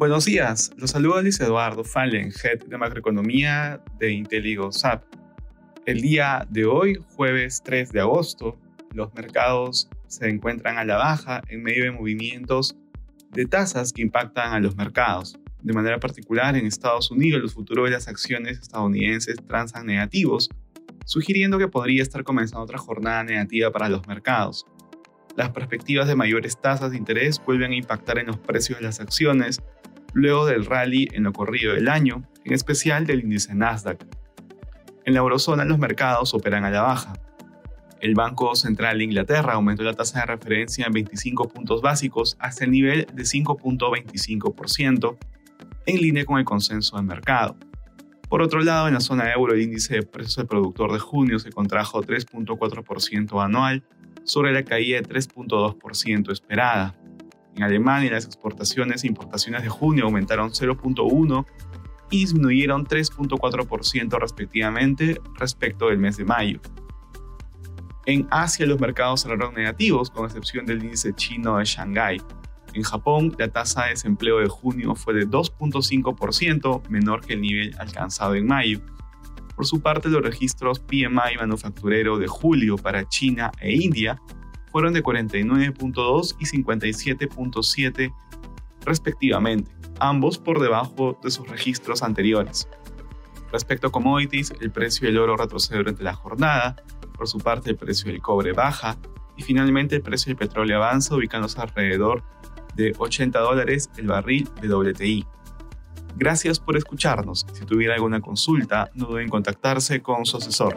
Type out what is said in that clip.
Buenos días, los saluda Luis Eduardo Fallen, Head de Macroeconomía de IntelliGoSap. El día de hoy, jueves 3 de agosto, los mercados se encuentran a la baja en medio de movimientos de tasas que impactan a los mercados. De manera particular, en Estados Unidos los futuros de las acciones estadounidenses transan negativos, sugiriendo que podría estar comenzando otra jornada negativa para los mercados. Las perspectivas de mayores tasas de interés vuelven a impactar en los precios de las acciones luego del rally en lo corrido del año, en especial del índice Nasdaq. En la eurozona los mercados operan a la baja. El Banco Central de Inglaterra aumentó la tasa de referencia en 25 puntos básicos hasta el nivel de 5.25%, en línea con el consenso de mercado. Por otro lado, en la zona euro el índice de precios del productor de junio se contrajo 3.4% anual sobre la caída de 3.2% esperada. En Alemania, las exportaciones e importaciones de junio aumentaron 0.1 y disminuyeron 3.4% respectivamente respecto del mes de mayo. En Asia los mercados cerraron negativos, con excepción del índice chino de Shanghái. En Japón, la tasa de desempleo de junio fue de 2.5%, menor que el nivel alcanzado en mayo. Por su parte, los registros PMI manufacturero de julio para China e India fueron de 49.2 y 57.7 respectivamente, ambos por debajo de sus registros anteriores. Respecto a commodities, el precio del oro retrocede durante la jornada, por su parte el precio del cobre baja y finalmente el precio del petróleo avanza ubicándose alrededor de 80 dólares el barril de WTI. Gracias por escucharnos. Si tuviera alguna consulta, no duden en contactarse con su asesor.